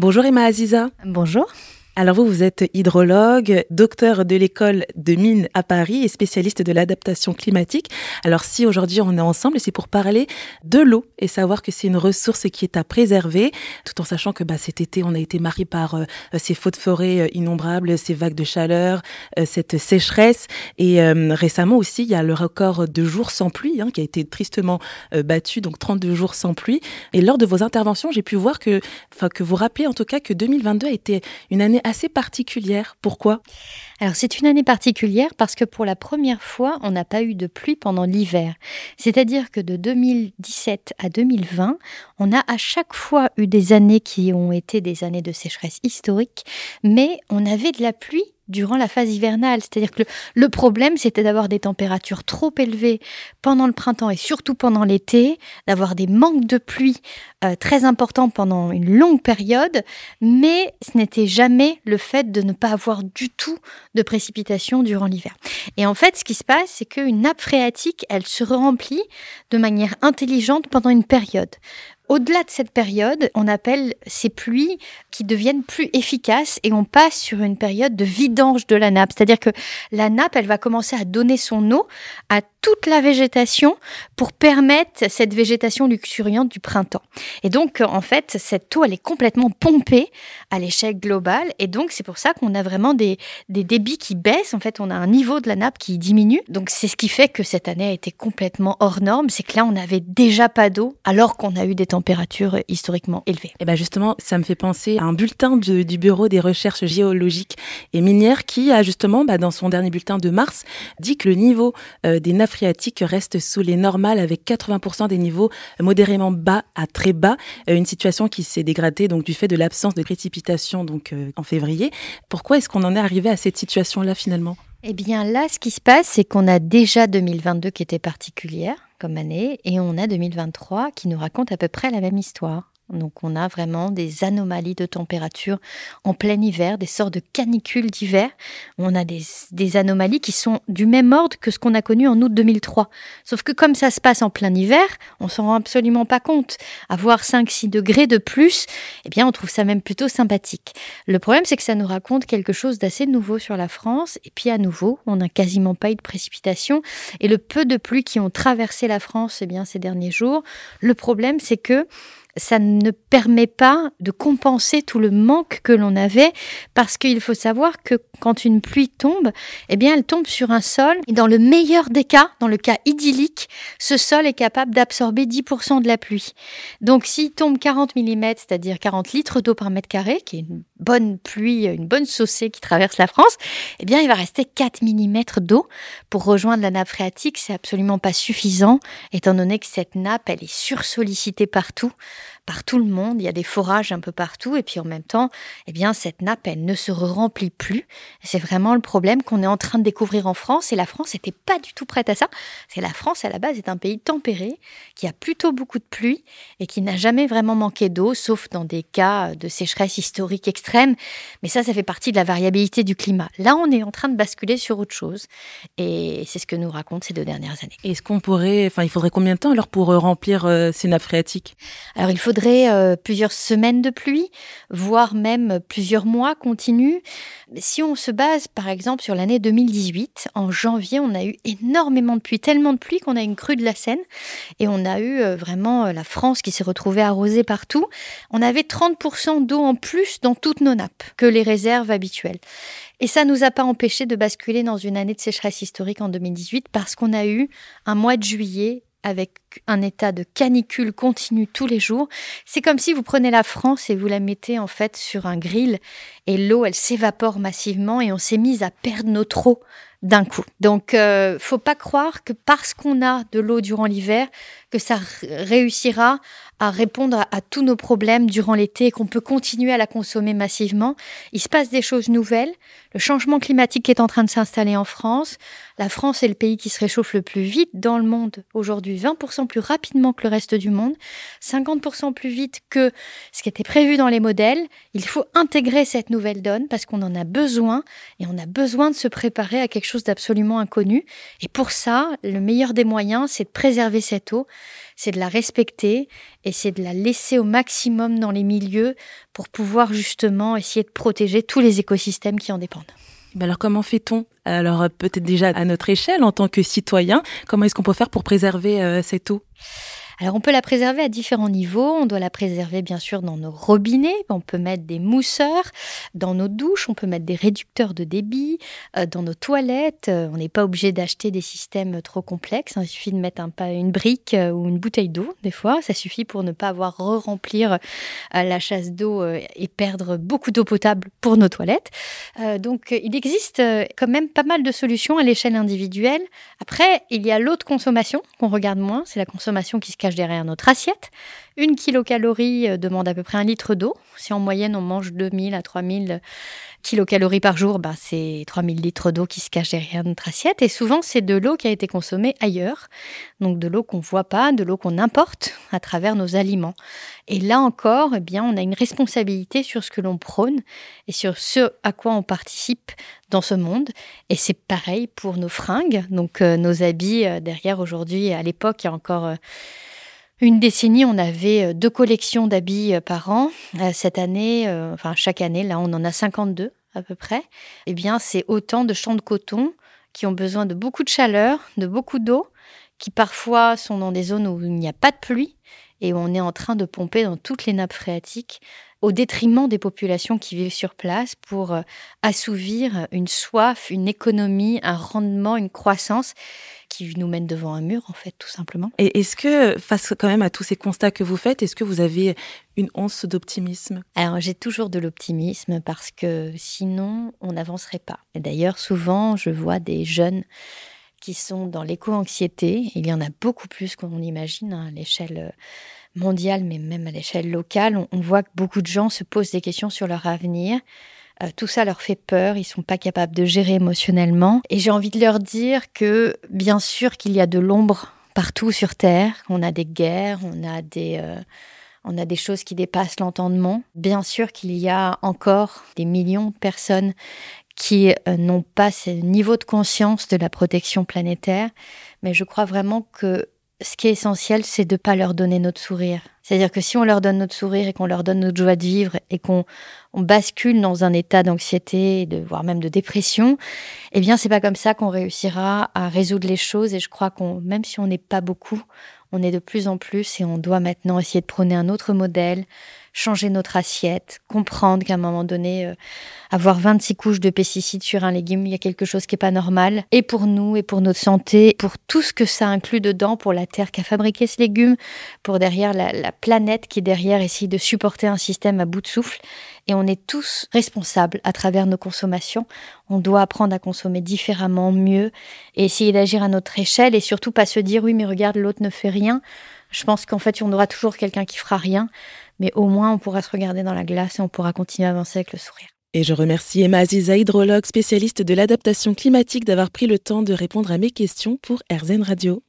Bonjour Emma Aziza. Bonjour. Alors vous, vous êtes hydrologue, docteur de l'école de mines à Paris et spécialiste de l'adaptation climatique. Alors si aujourd'hui on est ensemble, c'est pour parler de l'eau et savoir que c'est une ressource qui est à préserver, tout en sachant que bah, cet été on a été marqué par euh, ces feux de forêt euh, innombrables, ces vagues de chaleur, euh, cette sécheresse. Et récemment aussi, il y a le record de jours sans pluie hein, qui a été tristement battu, donc 32 jours sans pluie. Et lors de vos interventions, j'ai pu voir que, enfin que vous rappelez en tout cas que 2022 a été une année assez particulière. Pourquoi? Alors c'est une année particulière parce que pour la première fois, on n'a pas eu de pluie pendant l'hiver. C'est-à-dire que de 2017 à 2020, on a à chaque fois eu des années qui ont été des années de sécheresse historique, mais on avait de la pluie durant la phase hivernale. C'est-à-dire que le, problème, c'était d'avoir des températures trop élevées pendant le printemps et surtout pendant l'été, d'avoir des manques de pluie euh, très importants pendant une longue période, mais ce n'était jamais le fait de ne pas avoir du tout de précipitations durant l'hiver. Et en fait, ce qui se passe, c'est qu'une nappe phréatique, elle se remplit de manière intelligente pendant une période. Au-delà de cette période, on appelle ces pluies qui deviennent plus efficaces et on passe sur une période de vidange de la nappe. C'est-à-dire que la nappe, elle va commencer à donner son eau à toute la végétation pour permettre cette végétation luxuriante du printemps. Et donc, en fait, cette eau, elle est complètement pompée à l'échelle globale. Et donc, c'est pour ça qu'on a vraiment des, des débits qui baissent. En fait, on a un niveau de la nappe qui diminue. Donc, c'est ce qui fait que cette année a été complètement hors norme. C'est que là, on n'avait déjà pas d'eau alors qu'on a eu des températures historiquement élevées. Et bien justement, ça me fait penser à un bulletin du, Bureau des recherches géologiques et minières qui a justement, bah, dans son dernier bulletin de mars, dit que le niveau euh, des nappes phréatiques reste sous les normales avec 80% des niveaux modérément bas à très bas, euh, une situation qui s'est dégradée donc du fait de l'absence de précipitations donc euh, en février. Pourquoi est-ce qu'on en est arrivé à cette situation-là finalement? Eh bien là, ce qui se passe, c'est qu'on a déjà 2022 qui était particulière comme année et on a 2023 qui nous raconte à peu près la même histoire. Donc on a vraiment des anomalies de température en plein hiver, des sortes de canicules d'hiver. On a des, anomalies qui sont du même ordre que ce qu'on a connu en août 2003. Sauf que comme ça se passe en plein hiver, on s'en rend absolument pas compte. Avoir 5-6 degrés de plus, eh bien on trouve ça même plutôt sympathique. Le problème c'est que ça nous raconte quelque chose d'assez nouveau sur la France. Et puis à nouveau, on n'a quasiment pas eu de précipitations. Et le peu de pluie qui ont traversé la France eh bien, ces derniers jours, le problème c'est que ça ne permet pas de compenser tout le manque que l'on avait parce qu'il faut savoir que quand une pluie tombe, eh bien elle tombe sur un sol. Et dans le meilleur des cas, dans le cas idyllique, ce sol est capable d'absorber 10% de la pluie. Donc s'il tombe 40 mm, c'est-à-dire 40 litres d'eau par mètre carré, qui est une bonne pluie, une bonne saucée qui traverse la France, eh bien il va rester 4 mm d'eau. Pour rejoindre la nappe phréatique, c'est absolument pas suffisant étant donné que cette nappe elle est sursollicitée partout par tout le monde, il y a des forages un peu partout, et puis en même temps, eh bien, cette nappe, elle ne se remplit plus. C'est vraiment le problème qu'on est en train de découvrir en France, et la France n'était pas du tout prête à ça. C'est la France, à la base, est un pays tempéré, qui a plutôt beaucoup de pluie, et qui n'a jamais vraiment manqué d'eau, sauf dans des cas de sécheresse historique extrême. Mais ça, ça fait partie de la variabilité du climat. Là, on est en train de basculer sur autre chose, et c'est ce que nous racontent ces deux dernières années. Est-ce qu'on pourrait, enfin, il faudrait combien de temps alors pour euh, remplir euh, ces nappes phréatiques? Alors, il faudrait euh, plusieurs semaines de pluie, voire même plusieurs mois continus. Si on se base par exemple sur l'année 2018, en janvier, on a eu énormément de pluie, tellement de pluie qu'on a une crue de la Seine et on a eu euh, vraiment euh, la France qui s'est retrouvée arrosée partout. On avait 30% d'eau en plus dans toutes nos nappes que les réserves habituelles. Et ça nous a pas empêché de basculer dans une année de sécheresse historique en 2018 parce qu'on a eu un mois de juillet avec un état de canicule continu tous les jours. C'est comme si vous prenez la France et vous la mettez en fait sur un grill et l'eau elle s'évapore massivement et on s'est mis à perdre notre eau d'un coup. Donc euh, faut pas croire que parce qu'on a de l'eau durant l'hiver que ça réussira à répondre à, tous nos problèmes durant l'été et qu'on peut continuer à la consommer massivement. Il se passe des choses nouvelles. Le changement climatique est en train de s'installer en France. La France est le pays qui se réchauffe le plus vite dans le monde aujourd'hui, 20% plus rapidement que le reste du monde, 50% plus vite que ce qui était prévu dans les modèles. Il faut intégrer cette nouvelle donne parce qu'on en a besoin et on a besoin de se préparer à quelque chose d'absolument inconnu. Et pour ça, le meilleur des moyens, c'est de préserver cette eau, c'est de la respecter et c'est de la laisser au maximum dans les milieux pour pouvoir justement essayer de protéger tous les écosystèmes qui en dépendent. Ben alors comment fait-on? Alors peut-être déjà à notre échelle en tant que citoyen, comment est-ce qu'on peut faire pour préserver euh, cette eau? Alors on peut la préserver à différents niveaux. On doit la préserver bien sûr dans nos robinets. On peut mettre des mousseurs dans nos douches. On peut mettre des réducteurs de débit euh, dans nos toilettes. Euh, on n'est pas obligé d'acheter des systèmes trop complexes. Il suffit de mettre un, une brique euh, ou une bouteille d'eau. Des fois, ça suffit pour ne pas avoir re-remplir la chasse d'eau et perdre beaucoup d'eau potable pour nos toilettes. donc il existe quand même pas mal de solutions à l'échelle individuelle. Après, il y a l'autre consommation qu'on regarde moins. C'est la consommation qui se cache derrière notre assiette. Une kilocalorie euh, demande à peu près un litre d'eau. Si en moyenne on mange 2000 à 3000 kilocalories par jour, bah, c'est 3000 litres d'eau qui se cachent derrière notre assiette. Et souvent, c'est de l'eau qui a été consommée ailleurs. Donc de l'eau qu'on ne voit pas, de l'eau qu'on importe à travers nos aliments. Et là encore, eh bien, on a une responsabilité sur ce que l'on prône et sur ce à quoi on participe dans ce monde. Et c'est pareil pour nos fringues, donc euh, nos habits euh, derrière aujourd'hui. À l'époque, il y a encore une décennie, on avait euh, deux collections d'habits euh, par an. Euh, cette année, enfin chaque année, là, on en a 52 à peu près. Eh bien, c'est autant de champs de coton qui ont besoin de beaucoup de chaleur, de beaucoup d'eau, qui parfois sont dans des zones où il n'y a pas de pluie et où on est en train de pomper dans toutes les nappes phréatiques au détriment des populations qui vivent sur place pour assouvir une soif, une économie, un rendement, une croissance qui nous mène devant un mur, en fait, tout simplement. Et est-ce que, face quand même à tous ces constats que vous faites, est-ce que vous avez une once d'optimisme? Alors, j'ai toujours de l'optimisme parce que sinon, on n'avancerait pas. Et d'ailleurs, souvent, je vois des jeunes qui sont dans l'éco-anxiété. Il y en a beaucoup plus qu'on imagine hein, à l'échelle mondiale, mais même à l'échelle locale. on voit que beaucoup de gens se posent des questions sur leur avenir euh, tout ça leur fait peur, ils sont pas capables de gérer émotionnellement. Et j'ai envie de leur dire que bien sûr qu'il y a de l'ombre partout sur Terre, on a des guerres, on a des, euh, on a des choses qui dépassent l'entendement. Bien sûr qu'il y a encore des millions de personnes qui euh, n'ont pas ce niveau de conscience de la protection planétaire, mais je crois vraiment que ce qui est essentiel, c'est de ne pas leur donner notre sourire. C'est-à-dire que si on leur donne notre sourire et qu'on leur donne notre joie de vivre et qu'on bascule dans un état d'anxiété, de, voire même de dépression, eh bien, c'est pas comme ça qu'on réussira à résoudre les choses. Et je crois qu'on, même si on n'est pas beaucoup, on est de plus en plus et on doit maintenant essayer de prôner un autre modèle, changer notre assiette, comprendre qu'à un moment donné, euh, avoir 26 couches de pesticides sur un légume, il y a quelque chose qui n'est pas normal. Et pour nous, et pour notre santé, pour tout ce que ça inclut dedans, pour la terre qui a fabriqué ce légume, pour derrière la, la planète qui derrière essaye de supporter un système à bout de souffle. Et on est tous responsables à travers nos consommations. On doit apprendre à consommer différemment, mieux, et essayer d'agir à notre échelle, et surtout pas se dire oui, mais regarde, l'autre ne fait rien. Je pense qu'en fait, on aura toujours quelqu'un qui fera rien mais au moins on pourra se regarder dans la glace et on pourra continuer à avancer avec le sourire. Et je remercie Emma Aziza, hydrologue spécialiste de l'adaptation climatique, d'avoir pris le temps de répondre à mes questions pour RZN Radio.